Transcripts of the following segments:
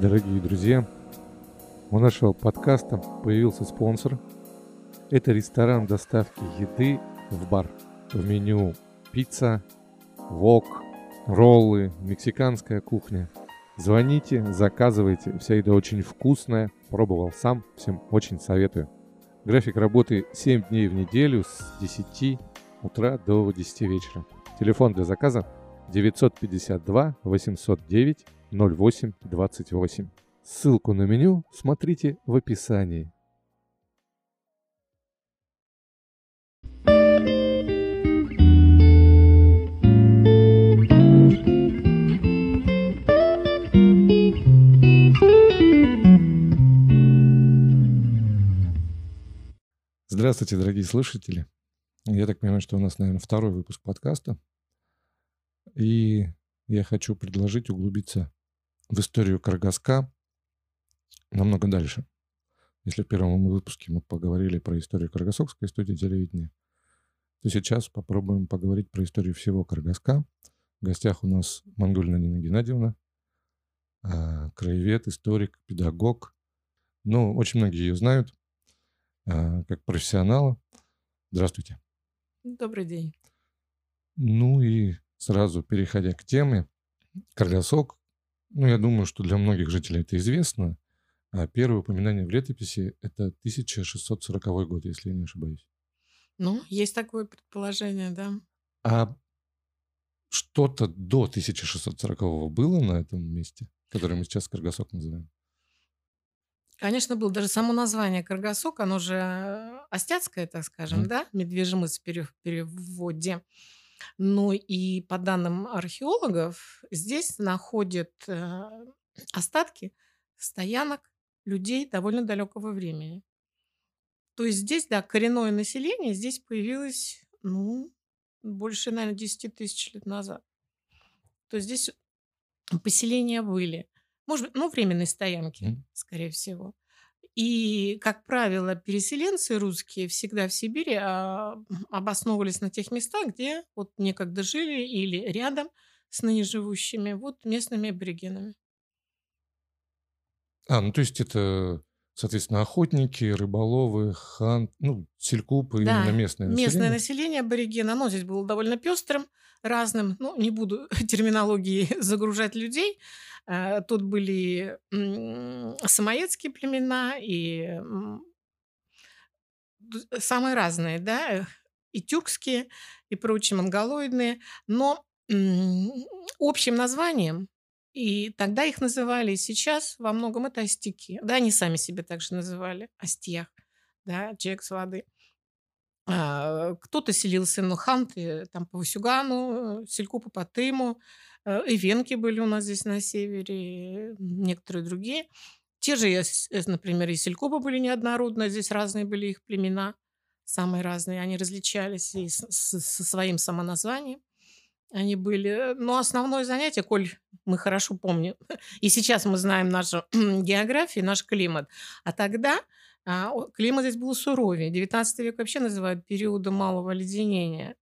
Дорогие друзья, у нашего подкаста появился спонсор. Это ресторан доставки еды в бар. В меню пицца, вок, роллы, мексиканская кухня. Звоните, заказывайте. Вся еда очень вкусная. Пробовал сам, всем очень советую. График работы 7 дней в неделю с 10 утра до 10 вечера. Телефон для заказа 952 809 0828. Ссылку на меню смотрите в описании. Здравствуйте, дорогие слушатели. Я так понимаю, что у нас, наверное, второй выпуск подкаста. И я хочу предложить углубиться в историю Каргаска намного дальше. Если в первом выпуске мы поговорили про историю Каргасокской студии телевидения, то сейчас попробуем поговорить про историю всего Каргаска. В гостях у нас Мангульна Нина Геннадьевна, а, краевед, историк, педагог. Ну, очень многие ее знают как профессионала. Здравствуйте. Добрый день. Ну и сразу переходя к теме, Каргасок ну, я думаю, что для многих жителей это известно. А первое упоминание в летописи – это 1640 год, если я не ошибаюсь. Ну, есть такое предположение, да. А что-то до 1640 было на этом месте, которое мы сейчас Каргасок называем? Конечно, было. Даже само название Каргасок, оно же э, остяцкое, так скажем, mm. да, медвежьемыс в переводе. Ну и по данным археологов, здесь находят э, остатки стоянок людей довольно далекого времени. То есть здесь, да, коренное население здесь появилось, ну, больше, наверное, 10 тысяч лет назад. То есть здесь поселения были. Может быть, ну, временные стоянки, mm. скорее всего. И, как правило, переселенцы русские всегда в Сибири а, обосновывались на тех местах, где вот некогда жили или рядом с ныне живущими вот местными аборигенами. А, ну то есть это, соответственно, охотники, рыболовы, хан, ну, селькупы, да, именно местное население? местное население аборигена. Оно здесь было довольно пестрым, разным. Ну, не буду терминологии загружать людей. Э, тут были самоедские племена и самые разные, да, и тюркские, и прочие монголоидные, но общим названием, и тогда их называли, и сейчас во многом это остяки. Да, они сами себе также называли остьях, да, человек с воды. А, кто-то селился на Ханты, там по Васюгану, Селькупу по Тыму, Э, и венки были у нас здесь на севере, некоторые другие. Те же, э, например, и селькопы были неоднородные, здесь разные были их племена, самые разные, они различались и со своим самоназванием. Они были... Но основное занятие, коль мы хорошо помним, и сейчас мы знаем нашу географию, наш климат, а тогда а, климат здесь был суровее. 19 век вообще называют периодом малого леденения.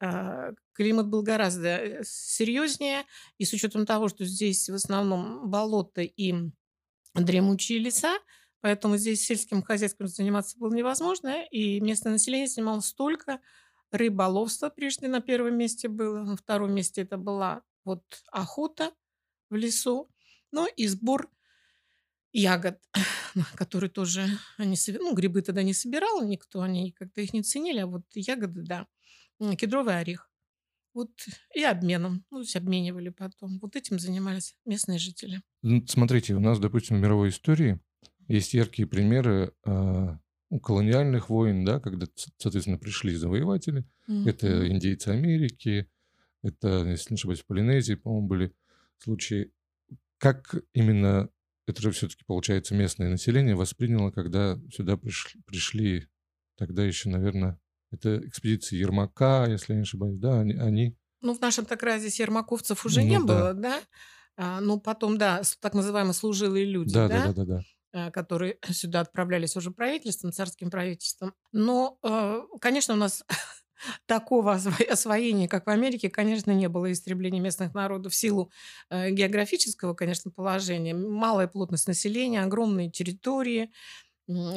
А, климат был гораздо э, серьезнее, и с учетом того, что здесь в основном болота и дремучие леса, поэтому здесь сельским хозяйством заниматься было невозможно, и местное население занималось только рыболовство прежде на первом месте было, на втором месте это была вот охота в лесу, ну и сбор ягод, которые тоже они ну грибы тогда не собирал никто, они как-то их не ценили, а вот ягоды, да кедровый орех. Вот и обменом. Ну, то есть обменивали потом. Вот этим занимались местные жители. Ну, смотрите, у нас, допустим, в мировой истории есть яркие примеры э, колониальных войн, да, когда, соответственно, пришли завоеватели. Mm-hmm. Это индейцы Америки, это, если не ошибаюсь, в Полинезии, по-моему, были случаи. Как именно это же все-таки, получается, местное население восприняло, когда сюда пришли, пришли тогда еще, наверное, это экспедиции Ермака, если я не ошибаюсь, да, они... они... Ну, в нашем так раз здесь ермаковцев уже ну, не да. было, да? А, ну, потом, да, так называемые служилые люди, да? Да, да, да, да. э, которые сюда отправлялись уже правительством, царским правительством. Но, э, конечно, у нас такого освоения, как в Америке, конечно, не было истребления местных народов в силу э, географического, конечно, положения. Малая плотность населения, огромные территории,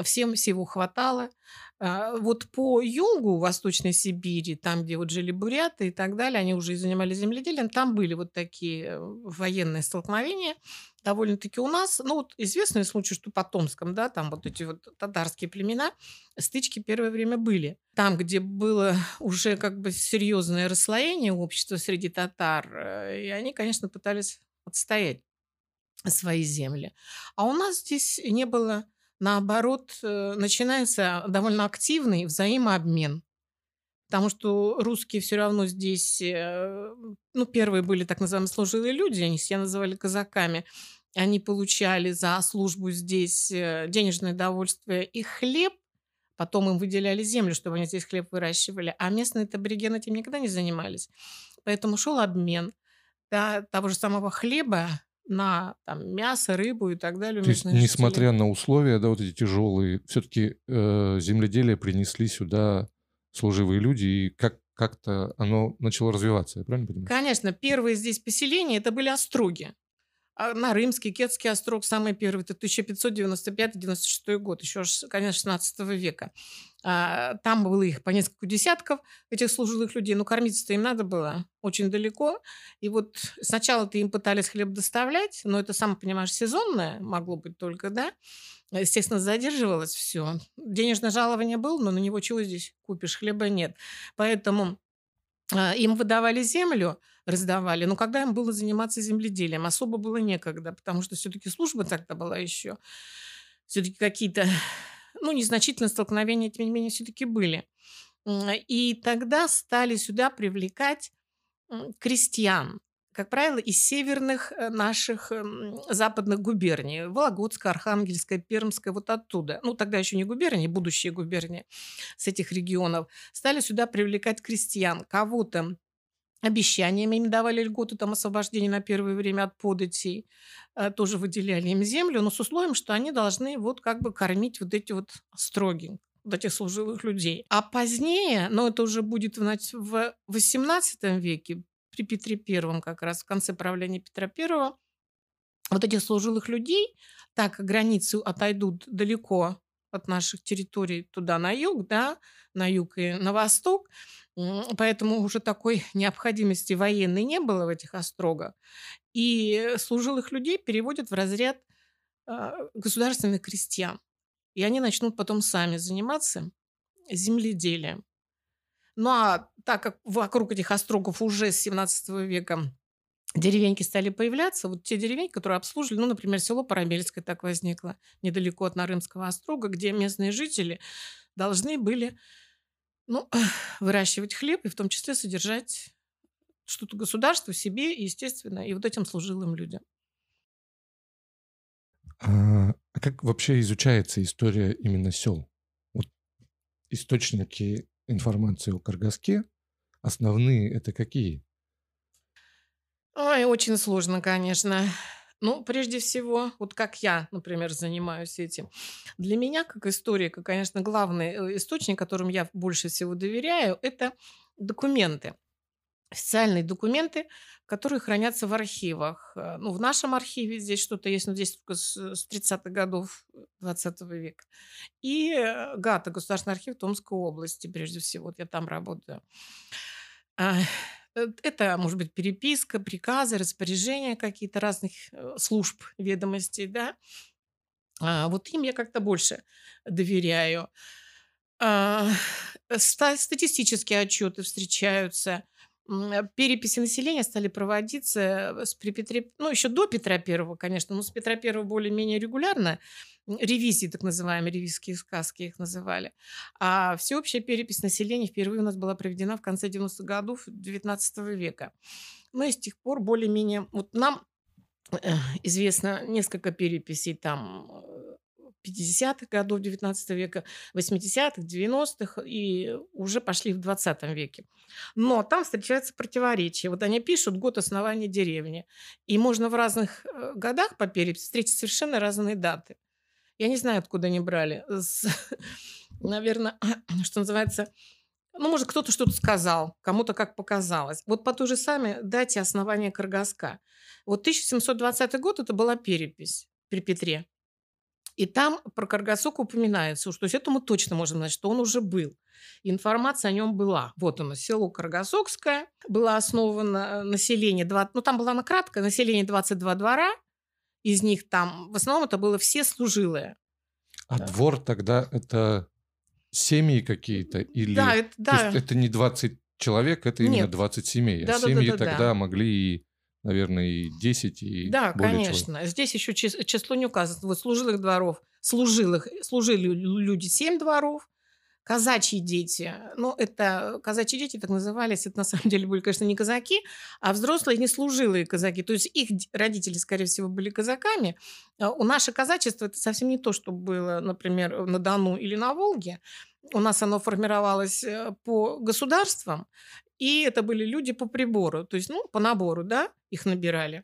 всем всего хватало. А, вот по югу Восточной Сибири, там, где вот жили буряты и так далее, они уже занимались земледелием, там были вот такие э, военные столкновения довольно-таки у нас. Ну, вот известный случай, что по Томском, да, там вот эти вот татарские племена, стычки первое время были. Там, где было уже как бы серьезное расслоение общества среди татар, э, и они, конечно, пытались отстоять свои земли. А у нас здесь не было наоборот, э, начинается довольно активный взаимообмен. Потому что русские все равно здесь, э, ну, первые были так называемые служилые люди, они себя называли казаками. Они получали за службу здесь э, денежное довольствие и хлеб, потом им выделяли землю, чтобы они здесь хлеб выращивали, а местные аборигены этим никогда не занимались. Поэтому шел обмен да, того же самого хлеба на там, мясо, рыбу и так далее. То есть, несмотря на условия, да, вот эти тяжелые, все-таки э, земледелие принесли сюда служивые люди, и как как-то оно начало развиваться, я правильно понимаю? Конечно, первые здесь поселения это были остроги. А на Римский, Кетский острог, самый первый, это 1595-96 год, еще, конечно, 16 века. А, там было их по несколько десятков, этих служилых людей, но кормиться-то им надо было очень далеко. И вот сначала-то им пытались хлеб доставлять, но это, сам понимаешь, сезонное могло быть только, да? Естественно, задерживалось все. Денежное жалование было, но на него чего здесь купишь? Хлеба нет. Поэтому им выдавали землю, раздавали, но когда им было заниматься земледелием, особо было некогда, потому что все-таки служба тогда была еще. Все-таки какие-то, ну, незначительные столкновения, тем не менее, все-таки были. И тогда стали сюда привлекать крестьян, как правило, из северных э, наших эм, западных губерний. Вологодская, Архангельская, Пермская, вот оттуда. Ну, тогда еще не губернии, будущие губернии с этих регионов. Стали сюда привлекать крестьян. Кого-то обещаниями им давали льготу, там освобождение на первое время от податей, э, тоже выделяли им землю, но с условием, что они должны вот как бы кормить вот эти вот строги, вот этих служилых людей. А позднее, но это уже будет в XVIII веке, при Петре Первом, как раз в конце правления Петра Первого, вот этих служилых людей, так границы отойдут далеко от наших территорий туда на юг, да, на юг и на восток, поэтому уже такой необходимости военной не было в этих острогах. И служилых людей переводят в разряд а, государственных крестьян. И они начнут потом сами заниматься земледелием. Ну а так как вокруг этих острогов уже с 17 века деревеньки стали появляться, вот те деревеньки, которые обслуживали, ну, например, село Парамельское так возникло, недалеко от Нарымского острога, где местные жители должны были ну, выращивать хлеб и в том числе содержать что-то государство себе, естественно, и вот этим служилым людям. А, а как вообще изучается история именно сел? Вот источники информации о Каргаске, основные это какие? Ой, очень сложно, конечно. Ну, прежде всего, вот как я, например, занимаюсь этим. Для меня, как историка, конечно, главный э, источник, которым я больше всего доверяю, это документы официальные документы, которые хранятся в архивах. Э, ну, в нашем архиве здесь что-то есть, но здесь только с, с 30-х годов 20 века. И э, ГАТА, Государственный архив Томской области, прежде всего. Вот я там работаю. А, э, это может быть переписка, приказы, распоряжения какие-то разных служб ведомостей, да. А, вот им я как-то больше доверяю. А, статистические отчеты встречаются Э, переписи населения стали проводиться э, с при Петре, ну, еще до Петра Первого, конечно, но с Петра Первого более-менее регулярно. Ревизии, так называемые, ревизские сказки их называли. А всеобщая перепись населения впервые у нас была проведена в конце 90-х годов XIX века. Но и с тех пор более-менее... Вот нам э, известно несколько переписей там 50-х годов 19 века, 80-х, 90-х и уже пошли в 20 веке. Но там встречаются противоречия. Вот они пишут год основания деревни. И можно в разных э, годах по переписи встретить совершенно разные даты. Я не знаю, откуда они брали. Наверное, что называется, ну, может, кто-то что-то сказал, кому-то как показалось. Вот по той же самой дате основания Каргаска. Вот 1720 год это была перепись при Петре. И там про Каргасок упоминается, что то есть это мы точно можем знать, что он уже был. Информация о нем была. Вот оно, село Каргасокское. Было основано э, население, 20, ну там была на кратко, население 22 двора. Из них там, в основном это было все служилые. А да. двор тогда это семьи какие-то? Или... Да, это, да. То есть это не 20 человек, это Нет. именно 20 семей. Да, а да, семьи да, да, тогда да. могли и наверное, и 10, и Да, более конечно. Человек. Здесь еще число не указано. Вот служилых дворов, служилых, служили люди 7 дворов, казачьи дети. Ну, это казачьи дети так назывались. Это на самом деле были, конечно, не казаки, а взрослые не служилые казаки. То есть их родители, скорее всего, были казаками. А у наше казачество это совсем не то, что было, например, на Дону или на Волге. У нас оно формировалось э, по государствам, и это были люди по прибору, то есть, ну, по набору, да, их набирали.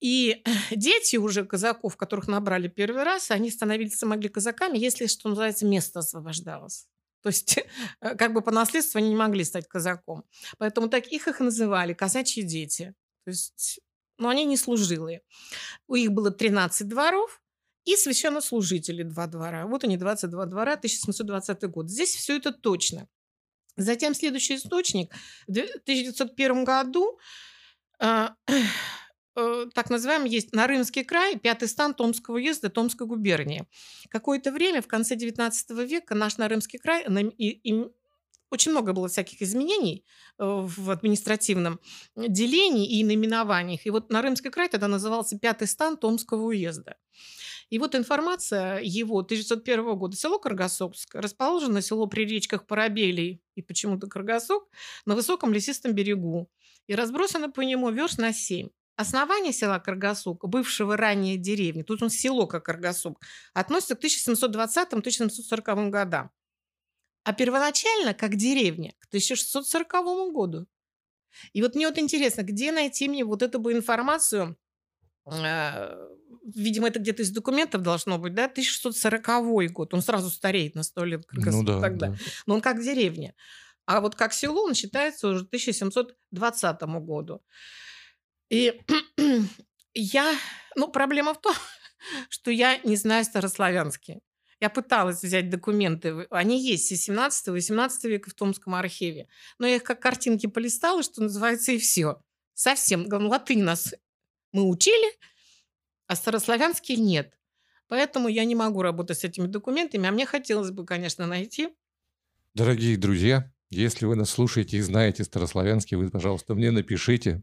И дети уже казаков, которых набрали первый раз, они становились, могли казаками, если, что называется, место освобождалось. То есть э, как бы по наследству они не могли стать казаком. Поэтому таких их называли казачьи дети. То есть, ну, они не служилые. У них было 13 дворов, и священнослужители два двора. Вот они, 22 двора, 1720 год. Здесь все это точно. Затем следующий источник. В 1901 году так называемый есть Нарымский край, пятый стан Томского уезда Томской губернии. Какое-то время, в конце 19 века, наш Нарымский край, и, и, очень много было всяких изменений э, в административном делении и наименованиях. И вот Нарымский край тогда назывался пятый стан Томского уезда. И вот информация его 1901 года. Село Каргасовск расположено село при речках Парабелий и почему-то Каргасок на высоком лесистом берегу. И разбросано по нему верст на 7. Основание села Каргасук, бывшего ранее деревни, тут он село как Каргасук, относится к 1720-1740 годам. А первоначально, как деревня, к 1640 году. И вот мне вот интересно, где найти мне вот эту бы информацию а, видимо, это где-то из документов должно быть, да, 1640 год. Он сразу стареет на сто лет как ну, да, тогда. Да. Но он как деревня. А вот как село он считается уже 1720 году. И я... Ну, проблема в том, что я не знаю старославянский. Я пыталась взять документы. Они есть из 17-18 века в Томском архиве. Но я их как картинки полистала, что называется, и все. Совсем. Латынь нас мы учили, а старославянский нет. Поэтому я не могу работать с этими документами, а мне хотелось бы, конечно, найти. Дорогие друзья, если вы нас слушаете и знаете старославянский, вы, пожалуйста, мне напишите.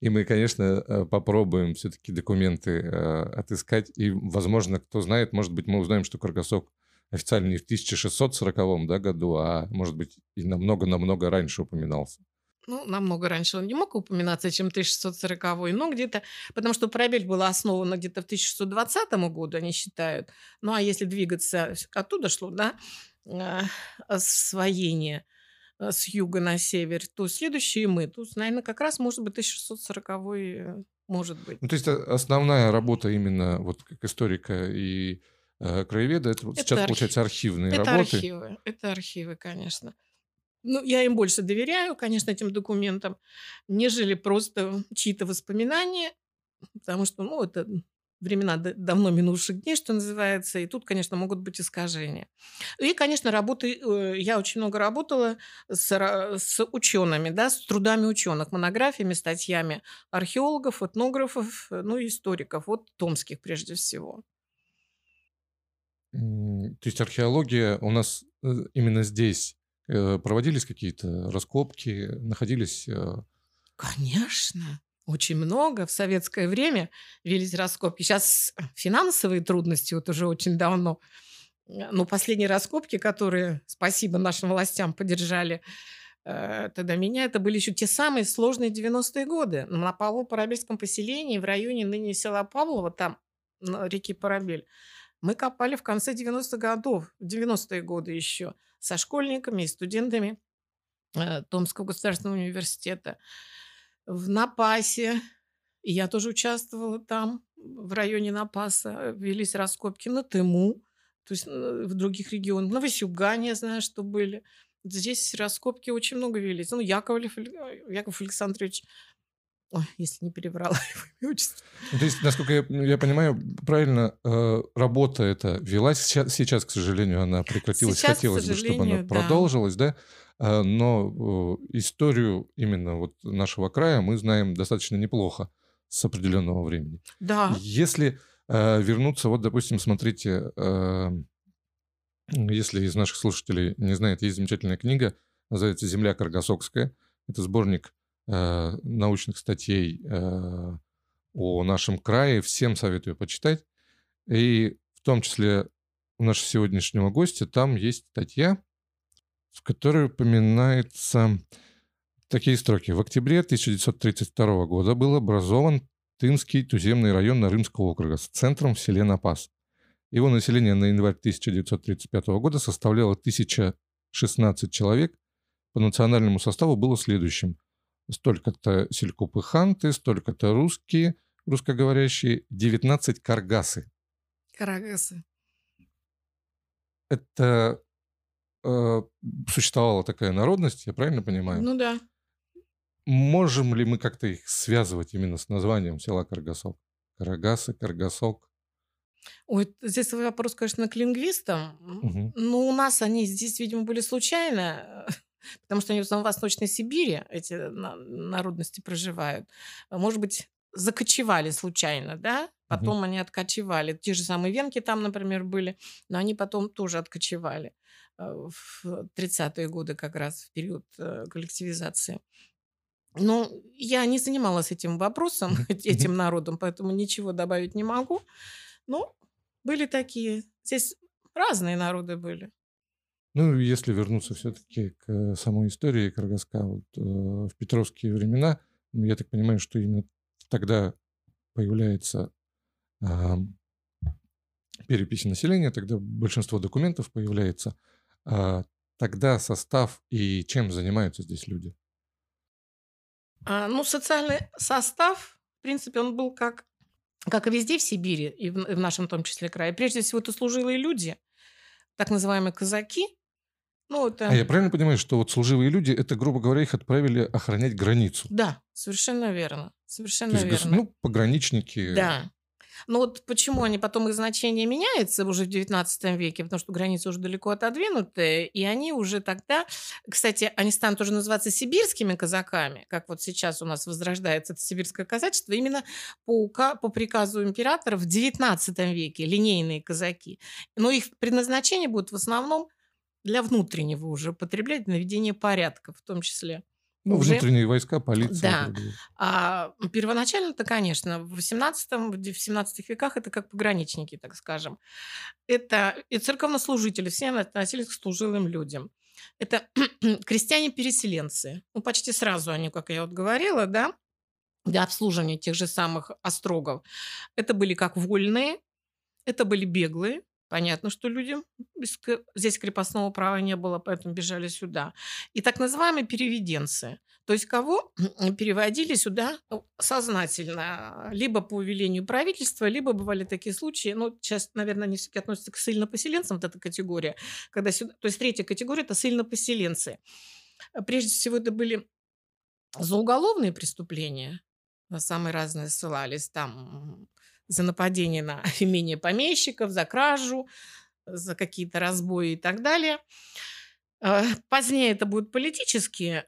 И мы, конечно, э, попробуем все-таки документы э, отыскать. И, возможно, кто знает, может быть, мы узнаем, что Каргасок официально не в 1640 да, году, а может быть и намного-намного раньше упоминался. Ну, намного раньше он не мог упоминаться, чем 1640 но где-то, потому что Парабель была основана где-то в 1620 году, они считают. Ну, а если двигаться, оттуда шло, да, а, освоение с юга на север, то следующие мы. Тут, наверное, как раз может быть 1640 э, может быть. Ну, то есть а, основная работа именно вот как историка и э, краеведа, это, вот это сейчас, архив... получается, архивные это работы. архивы, это архивы, конечно. Ну, я им больше доверяю, конечно, этим документам, нежели просто чьи-то воспоминания, потому что, ну, это времена давно минувших дней, что называется, и тут, конечно, могут быть искажения. И, конечно, работы, э, я очень много работала с, с учеными, да, с трудами ученых, монографиями, статьями археологов, этнографов, ну и историков, вот томских прежде всего. То есть археология у нас э, именно здесь Э, проводились какие-то раскопки, находились... Э, Конечно, очень много. В советское время велись раскопки. Сейчас финансовые трудности вот уже очень давно. Но последние раскопки, которые, спасибо нашим властям, поддержали э, тогда меня, это были еще те самые сложные 90-е годы. На Павлово-Парабельском поселении в районе ныне села Павлова, там, на реке Парабель, мы копали в конце 90-х годов, 90-е годы еще – со школьниками и студентами э, Томского государственного университета в Напасе. И я тоже участвовала там. в районе Напаса велись раскопки на Тыму, то есть э, в других регионах. На Васюгане, я знаю, что были. Здесь раскопки очень много велись. Ну, Яковлев, Яков Александрович Ой, если не перебрала его отчество. Ну, то есть, насколько я, я понимаю, правильно, э, работа эта велась. Сейчас, сейчас, к сожалению, она прекратилась. Сейчас, Хотелось бы, чтобы она да. продолжилась, да? Э, но э, историю именно вот нашего края мы знаем достаточно неплохо с определенного времени. Да. Если э, вернуться, вот, допустим, смотрите, э, если из наших слушателей не знает, есть замечательная книга, называется «Земля Каргасокская». Это сборник Э, научных статей э, о нашем крае. Всем советую почитать. И в том числе у нашего сегодняшнего гостя там есть статья, в которой упоминаются такие строки. В октябре 1932 года был образован Тынский туземный район Нарымского округа с центром в селе Напас. Его население на январь 1935 года составляло 1016 человек. По национальному составу было следующим столько-то селькупы-ханты, столько-то русские, русскоговорящие, 19 каргасы. Карагасы. Это э, существовала такая народность, я правильно понимаю? Ну да. Можем ли мы как-то их связывать именно с названием села Каргасок? Карагасы, Каргасок. Ой, здесь вопрос, конечно, к лингвистам. Угу. Ну, у нас они здесь, видимо, были случайно. Потому что они в основном в Восточной Сибири, эти народности проживают. А, может быть, закочевали случайно, да? Потом угу. они откочевали. Те же самые венки там, например, были, но они потом тоже откочевали а, в 30-е годы как раз, в период э, коллективизации. Но я не занималась этим вопросом, этим народом, поэтому ничего добавить не могу. Но были такие. Здесь разные народы были. Ну, если вернуться все-таки к самой истории Каргаска, вот, э, в петровские времена, я так понимаю, что именно тогда появляется э, перепись населения, тогда большинство документов появляется. А тогда состав и чем занимаются здесь люди? А, ну, социальный состав, в принципе, он был как, как и везде в Сибири, и в, и в нашем в том числе крае. Прежде всего, это служилые люди, так называемые казаки – ну, это... А я правильно понимаю, что вот служивые люди, это, грубо говоря, их отправили охранять границу? Да, совершенно верно. Совершенно То есть, верно. Ну, пограничники. Да. Но вот почему они потом их значение меняется уже в XIX веке, потому что границы уже далеко отодвинуты, и они уже тогда, кстати, они станут уже называться сибирскими казаками, как вот сейчас у нас возрождается это сибирское казачество, именно по, по приказу императора в XIX веке, линейные казаки. Но их предназначение будет в основном для внутреннего уже потреблять, наведения порядка в том числе. Ну, уже... внутренние войска, полиция. Да. А первоначально-то, конечно, в 18 в 17 веках это как пограничники, так скажем. Это и церковнослужители, все относились к служилым людям. Это крестьяне-переселенцы. Ну, почти сразу они, как я вот говорила, да, для обслуживания тех же самых острогов. Это были как вольные, это были беглые, Понятно, что людям здесь крепостного права не было, поэтому бежали сюда. И так называемые переведенцы. То есть кого переводили сюда ну, сознательно, либо по велению правительства, либо бывали такие случаи, ну, сейчас, наверное, они все-таки относятся к ссыльно-поселенцам, вот эта категория, когда сюда, то есть третья категория – это ссыльно-поселенцы. Прежде всего, это были за уголовные преступления, на самые разные ссылались, там за нападение на имение помещиков, за кражу, за какие-то разбои и так далее. Э, позднее это будут политические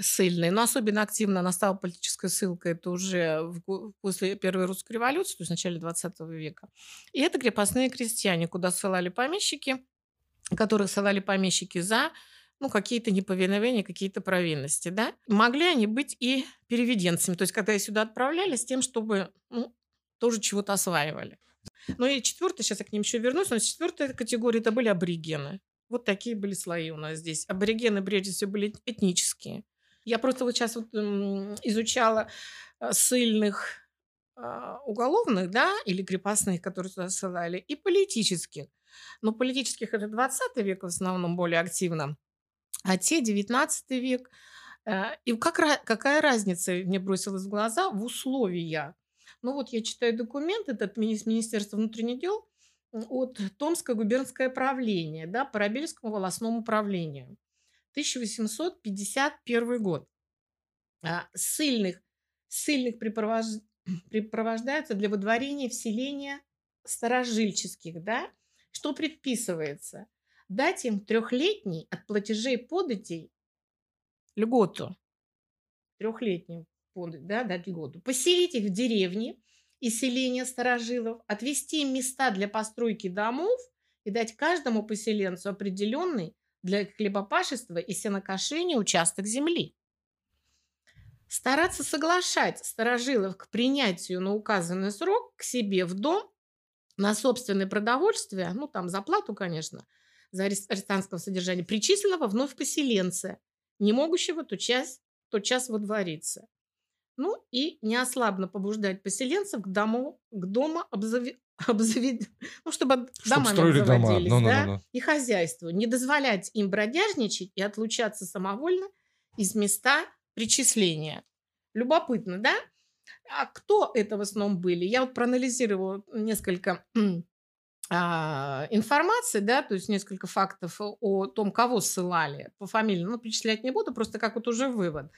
ссыльные, но особенно активно настала политическая ссылка, это уже в, после Первой русской революции, то есть в начале 20 века. И это крепостные крестьяне, куда ссылали помещики, которых ссылали помещики за ну, какие-то неповиновения, какие-то провинности, да. Могли они быть и переведенцами, то есть когда их сюда отправляли с тем, чтобы ну, тоже чего-то осваивали. Ну и четвертое, сейчас я к ним еще вернусь, но четвертая категория это были аборигены. Вот такие были слои у нас здесь. Аборигены, прежде всего, были этнические. Я просто вот сейчас вот изучала э, сильных а, уголовных, да, или крепостных, которые туда ссылали, и политических. Но политических это 20 век в основном более активно, а те 19 век. Э, и как, какая разница мне бросилась в глаза в условиях Ну вот я читаю документ этот мини- Министерства внутренних дел от Томское губернское правление, да, по Рабельскому волосному управлению. 1851 год. А, ссыльных, ссыльных припровож... припровождаются для выдворения в селения старожильческих, да, что предписывается? Дать им трехлетний от платежей податей льготу. Трехлетнюю подать, да, дать льготу. Поселить их в деревне и селения старожилов, отвести им места для постройки домов и дать каждому поселенцу определенный для хлебопашества и сенокошения участок земли. Стараться соглашать старожилов к принятию на указанный срок к себе в дом на собственное продовольствие, ну там за плату, конечно, за арестантского содержания, причисленного вновь поселенца, не могущего тотчас, тотчас водвориться. Ну и неослабно побуждать поселенцев к дому, к дому обзави, обзавед... ну, чтобы, чтобы домами обзаводились, дома. Ну, да, ну, ну. и хозяйству. Не дозволять им бродяжничать и отлучаться самовольно из места причисления. Любопытно, да? А кто это в основном были? Я вот проанализировала несколько а, информации, да, то есть несколько фактов о том, кого ссылали по фамилии. Ну, перечислять не буду, просто как вот уже вывод.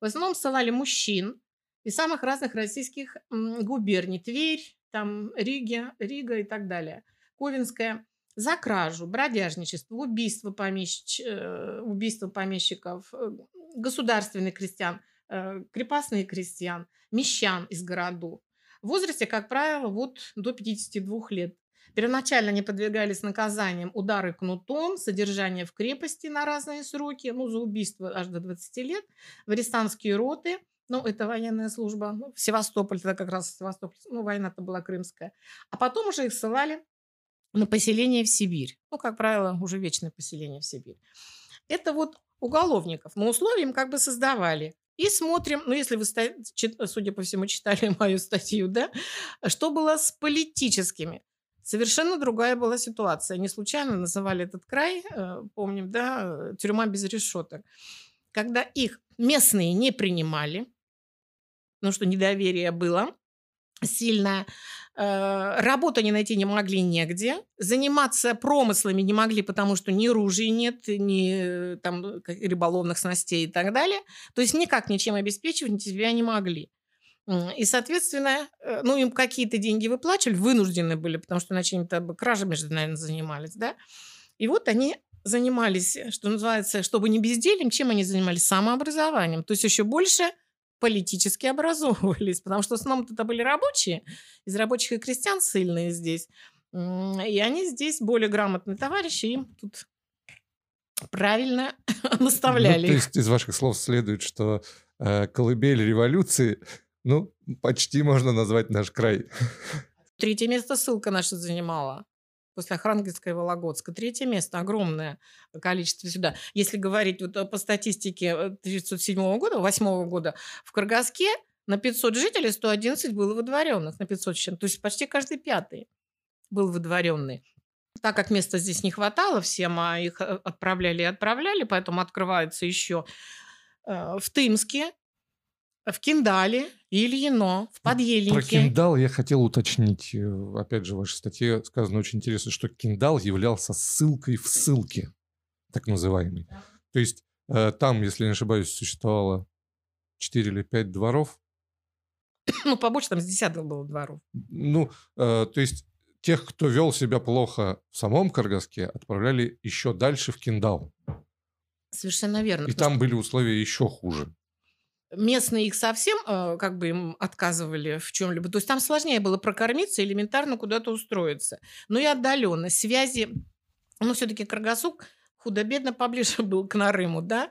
В основном ссылали мужчин из самых разных российских губерний. Тверь, там Рига, Рига и так далее. Ковенская за кражу, бродяжничество, убийство, помещ... Э, убийство помещиков, э, государственных крестьян – Э, крепостных крестьян, мещан из городов. В возрасте, как правило, вот до 52 лет. Первоначально они подвергались наказаниям удары кнутом, содержание в крепости на разные сроки, ну, за убийство аж до 20 лет, в арестантские роты, ну, это военная служба, ну, в Севастополь, тогда как раз Севастополь, ну, война-то была крымская. А потом уже их ссылали на поселение в Сибирь. Ну, как правило, уже вечное поселение в Сибирь. Это вот уголовников. Но условия им как бы создавали. И смотрим, ну, если вы, судя по всему, читали мою статью, да, что было с политическими. Совершенно другая была ситуация. Не случайно называли этот край, э, помним, да, тюрьма без решеток. Когда их местные не принимали, ну что недоверие было сильное, Э, работу они найти не могли негде, заниматься промыслами не могли, потому что ни ружей нет, ни э, там рыболовных снастей и так далее. То есть никак ничем обеспечивать себя не могли. И, соответственно, э, ну, им какие-то деньги выплачивали, вынуждены были, потому что иначе они там кражами же, наверное, занимались, да. И вот они занимались, что называется, чтобы не бездельем, чем они занимались? Самообразованием. То есть еще больше – политически образовывались, потому что в основном это были рабочие, из рабочих и крестьян сильные здесь. И они здесь более грамотные товарищи, им тут правильно наставляли. Ну, то есть из ваших слов следует, что э, колыбель революции, ну, почти можно назвать наш край. Третье место ссылка наша занимала после Архангельска и Вологодска. Третье место, огромное количество сюда. Если говорить вот э, по статистике 1907 э, года, 8 года, в Каргаске на 500 жителей 111 было выдворенных, на 500 чем. То есть почти каждый пятый был выдворенный. Так как места здесь не хватало всем, а их э, отправляли и отправляли, поэтому открывается еще в Тымске в Киндале, Ильино, в Подъельнике. Про Киндал я хотел уточнить. Э, опять же, в вашей статье сказано очень интересно, что Киндал являлся ссылкой в ссылке, так называемый. Да. То есть э, там, если не ошибаюсь, существовало 4 или 5 дворов. Ну, побольше, там с десяток было дворов. Ну, э, то есть тех, кто вел себя плохо в самом Каргаске, отправляли еще дальше в Киндал. Совершенно верно. И там были условия еще хуже местные их совсем э, как бы им отказывали в чем-либо. То есть там сложнее было прокормиться, элементарно куда-то устроиться. Но и отдаленно. Связи, ну, все-таки Каргасук худо-бедно поближе был к Нарыму, да.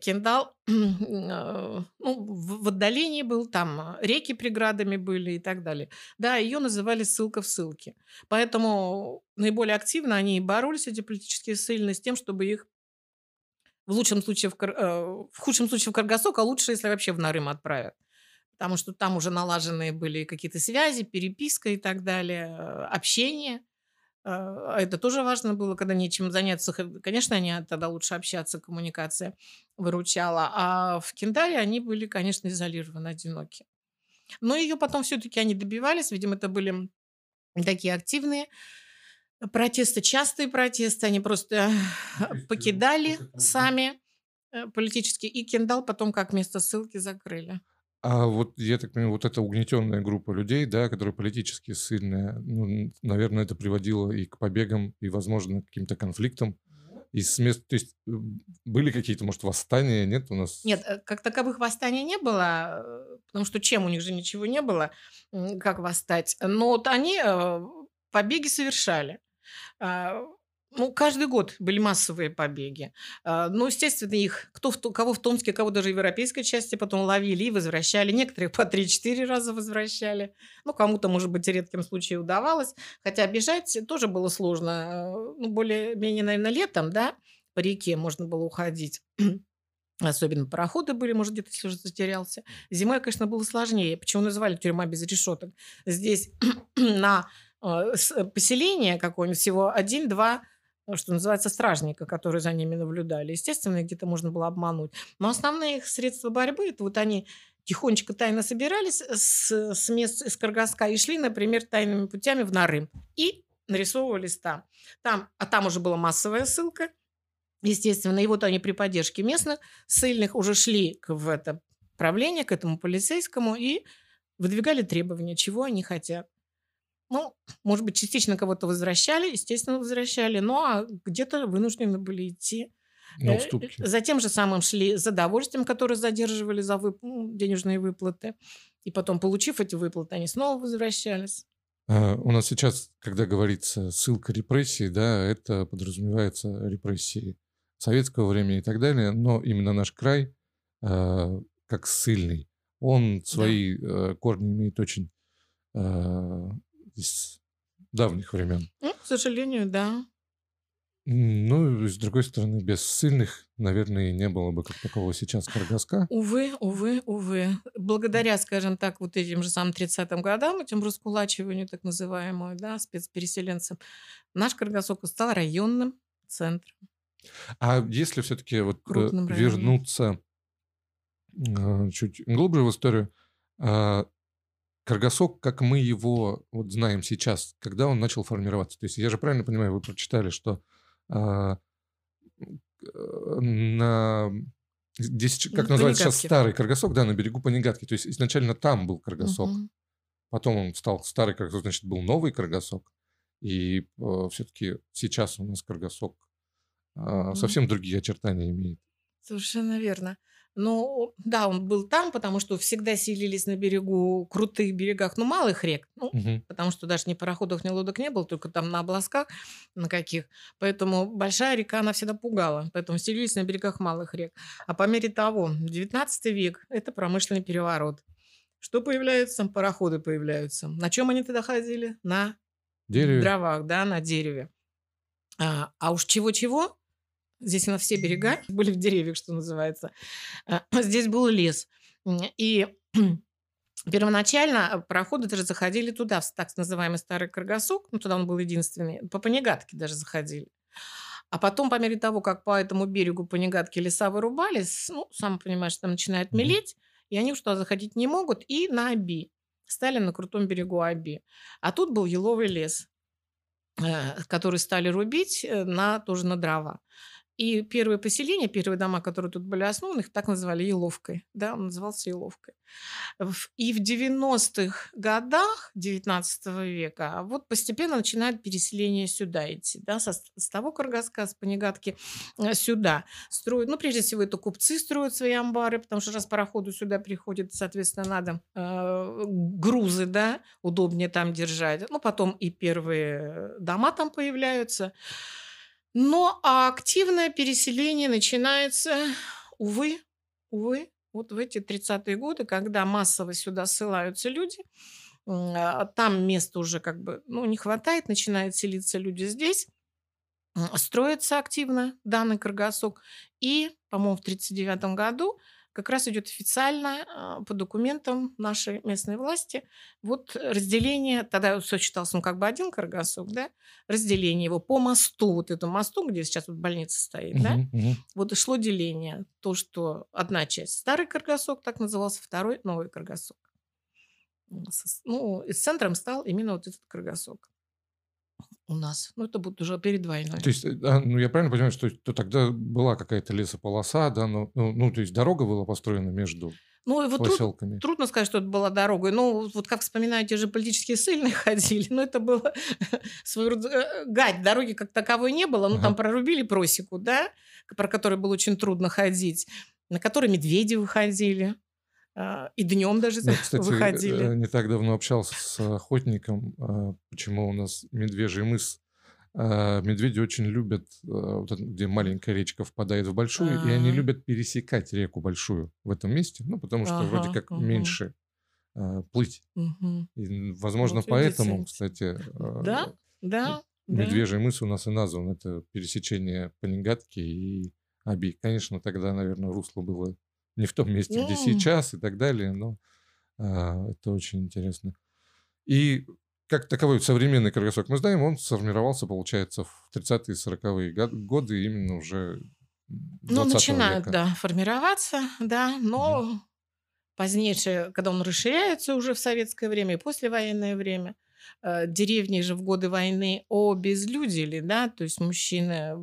Кендал э, ну, в, отдалении был, там реки преградами были и так далее. Да, ее называли ссылка в ссылке. Поэтому наиболее активно они и боролись, эти политические ссыльные, с тем, чтобы их в лучшем случае в, Кар... Э, в худшем случае в Каргасок, а лучше, если вообще в Нарым отправят. Потому что там уже налаженные были какие-то связи, переписка и так далее, э, общение. Э, это тоже важно было, когда нечем заняться. Конечно, они тогда лучше общаться, коммуникация выручала. А в Кентаре они были, конечно, изолированы, одиноки. Но ее потом все-таки они добивались, видимо, это были такие активные протесты, частые протесты, они просто покидали сами э, политически, и Кендал потом как место ссылки закрыли. А вот, я так понимаю, вот эта угнетенная группа людей, да, которая политически сильная, ну, наверное, это приводило и к побегам, и, возможно, к каким-то конфликтам. И с мест, то есть были какие-то, может, восстания, нет у нас? Нет, э, как таковых восстаний не было, э, потому что чем у них же ничего не было, как восстать. Но вот они э, побеги совершали. А, ну, каждый год были массовые побеги. А, ну, естественно, их кто в, кого в Томске, кого даже в европейской части потом ловили и возвращали. Некоторые по 3-4 раза возвращали. Ну, кому-то, может быть, редким случаем удавалось. Хотя бежать тоже было сложно. Ну, более-менее, наверное, летом, да, по реке можно было уходить. Особенно пароходы были, может, где-то если уже затерялся. Зимой, конечно, было сложнее. Почему называли тюрьма без решеток? Здесь на а, поселение какое-нибудь всего один-два ну, что называется, стражника, которые за ними наблюдали. Естественно, где-то можно было обмануть. Но основные их средства борьбы, это вот они тихонечко тайно собирались с, с мест из Каргаска и шли, например, тайными путями в Нарым. И нарисовывались там. там. А там уже была массовая ссылка, естественно. И вот они при поддержке местных ссыльных уже шли к, в это правление, к этому полицейскому и выдвигали требования, чего они хотят. Ну, может быть, частично кого-то возвращали, естественно, возвращали, но а где-то вынуждены были идти. На э, уступки. За тем же самым шли за довольствием, которые задерживали за вып... Ну, денежные выплаты. И потом, получив эти выплаты, они снова возвращались. А, у нас сейчас, когда говорится ссылка репрессии, да, это подразумевается репрессии советского времени и так далее, но именно наш край, а, как ссыльный, он свои да. корни имеет очень из давних времен. Ну, к сожалению, да. Ну, с другой стороны, без ссыльных, наверное, не было бы как такого сейчас Каргаска. Увы, увы, увы. Благодаря, скажем так, вот этим же самым 30-м годам, этим раскулачиванию так называемому, да, спецпереселенцам, наш Каргасок стал районным центром. А если все-таки вот э, вернуться э, чуть глубже в историю, э, Каргасок, как мы его вот знаем сейчас, когда он начал формироваться? То есть я же правильно понимаю, вы прочитали, что а, на здесь как называется сейчас старый Каргасок, да, на берегу Панигатки. То есть изначально там был Каргасок, угу. потом он стал старый Каргасок, значит был новый Каргасок, и э, все-таки сейчас у нас Каргасок э, угу. совсем другие очертания имеет. Совершенно верно. Ну, да, он был там, потому что всегда селились на берегу, крутых берегах, ну, малых рек. Ну, угу. потому что даже ни пароходов, ни лодок не было, только там на обласках, на каких. Поэтому большая река, она всегда пугала. Поэтому селились на берегах малых рек. А по мере того, 19 век – это промышленный переворот. Что появляется? Пароходы появляются. На чем они тогда ходили? На дереве. дровах, да, на дереве. А, а уж чего-чего, Здесь на все берега были в деревьях, что называется. А, здесь был лес. И первоначально пароходы даже заходили туда, в так называемый Старый Каргасук. Ну, туда он был единственный. По Панигатке даже заходили. А потом, по мере того, как по этому берегу Панигатки леса вырубались, ну, сам понимаешь, там начинает мелеть, и они что заходить не могут, и на Аби. Стали на крутом берегу Аби. А тут был еловый лес, э, который стали рубить э, на, тоже на дрова. И первые поселения, первые дома, которые тут были основаны, их так называли Еловкой. Да, он назывался Еловкой. И в 90-х годах 19 века вот постепенно начинает переселение сюда идти. Да, со, с того Каргаска, с Панигатки э, сюда. Строят, ну, прежде всего, это купцы строят свои амбары, потому что раз пароходу сюда приходит, соответственно, надо э, грузы, да, удобнее там держать. Ну, потом и первые дома там появляются. Но активное переселение начинается, увы, увы, вот в эти 30-е годы, когда массово сюда ссылаются люди, а там места уже как бы ну, не хватает, начинают селиться люди здесь, строится активно данный Каргасок. И, по-моему, в 1939 году как раз идет официально а, по документам нашей местной власти. Вот разделение, тогда все считалось, ну, как бы один Каргасок, да, разделение его по мосту, вот этому мосту, где сейчас вот больница стоит, да, вот и шло деление, то, что одна часть старый Каргасок, так назывался, второй новый Каргасок. ну, и центром стал именно вот этот Кругосок у нас. Ну, это будет уже перед войной. То есть, э, ну, я правильно понимаю, что то тогда была какая-то лесополоса, да, ну, ну, ну, то есть дорога была построена между ну, вот поселками? Труд, трудно сказать, что это была дорогой. Ну, вот как вспоминаю, те же политические ссыльные ходили, но это было род... Э, гать, дороги как таковой не было, ну, ага. там прорубили просеку, да, про который было очень трудно ходить, на который медведи выходили. А, и днем даже Я, кстати, выходили. Э, не так давно общался с охотником, а, почему у нас Медвежий мыс. А, медведи очень любят, вот где маленькая речка впадает в большую, А-а-а. и они любят пересекать реку большую в этом месте, ну, потому что ага, вроде как ага. меньше плыть. Угу. И, возможно, вот поэтому, видите. кстати, да, да, Медвежий да. мыс у нас и назван. Это пересечение Панигатки и Аби. Конечно, тогда, наверное, русло было не в том месте, где сейчас и так далее, но а, это очень интересно. И как таковой современный кругосок мы знаем, он сформировался, получается, в 30-е 40-е годы именно уже Ну, начинают, века. да, формироваться, да, но угу. позднее, когда он расширяется уже в советское время и послевоенное время – деревни же в годы войны обезлюдили, да, то есть мужчины,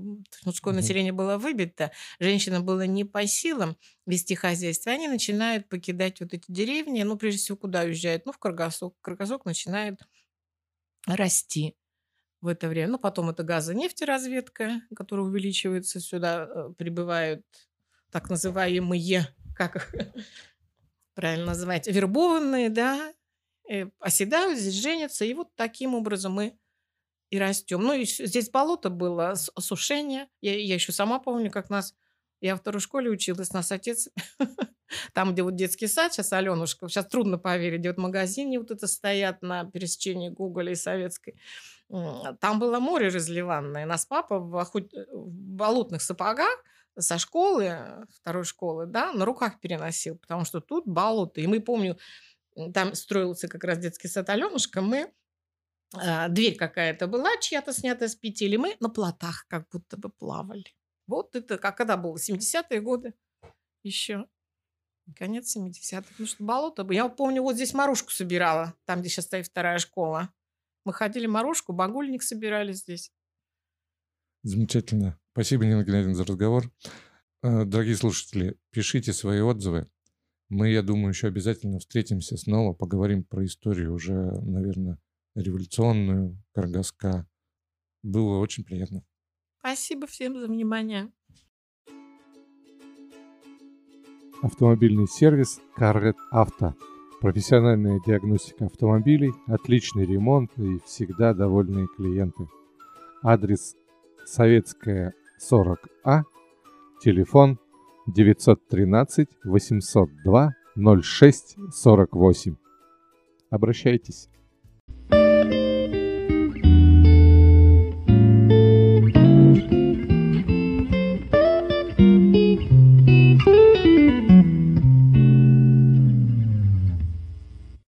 мужское угу. население было выбито, женщинам было не по силам вести хозяйство, они начинают покидать вот эти деревни, ну, прежде всего, куда уезжают? Ну, в Каргасок. Каргасок начинает расти в это время. Ну, потом это газонефтеразведка, которая увеличивается, сюда э, прибывают так называемые, как правильно называть, вербованные, да, э, оседают, здесь женятся, и вот таким образом мы и растем. Ну, и здесь болото было, сушение. Я, я еще сама помню, как нас... Я во второй школе училась, нас отец... Там, где вот детский сад, сейчас Аленушка, сейчас трудно поверить, где вот магазины вот это стоят на пересечении Гоголя и Советской. Там было море разливанное. Нас папа в, охот... в болотных сапогах со школы, второй школы, да, на руках переносил, потому что тут болото. И мы, помню, там строился как раз детский сад Аленушка, мы а, дверь какая-то была, чья-то снята с петель, мы на плотах как будто бы плавали. Вот это, как когда было, 70-е годы еще. Конец 70-х. Ну что, болото. Я помню, вот здесь морожку собирала, там, где сейчас стоит вторая школа. Мы ходили морожку, багульник собирали здесь. Замечательно. Спасибо, Нина Геннадьевна, за разговор. Э, дорогие слушатели, пишите свои отзывы. Мы, я думаю, еще обязательно встретимся снова, поговорим про историю уже, наверное, революционную Каргаска. Было очень приятно. Спасибо всем за внимание. Автомобильный сервис Carret Авто. Профессиональная диагностика автомобилей, отличный ремонт и всегда довольные клиенты. Адрес Советская 40А, телефон 913 802 06 48. Обращайтесь.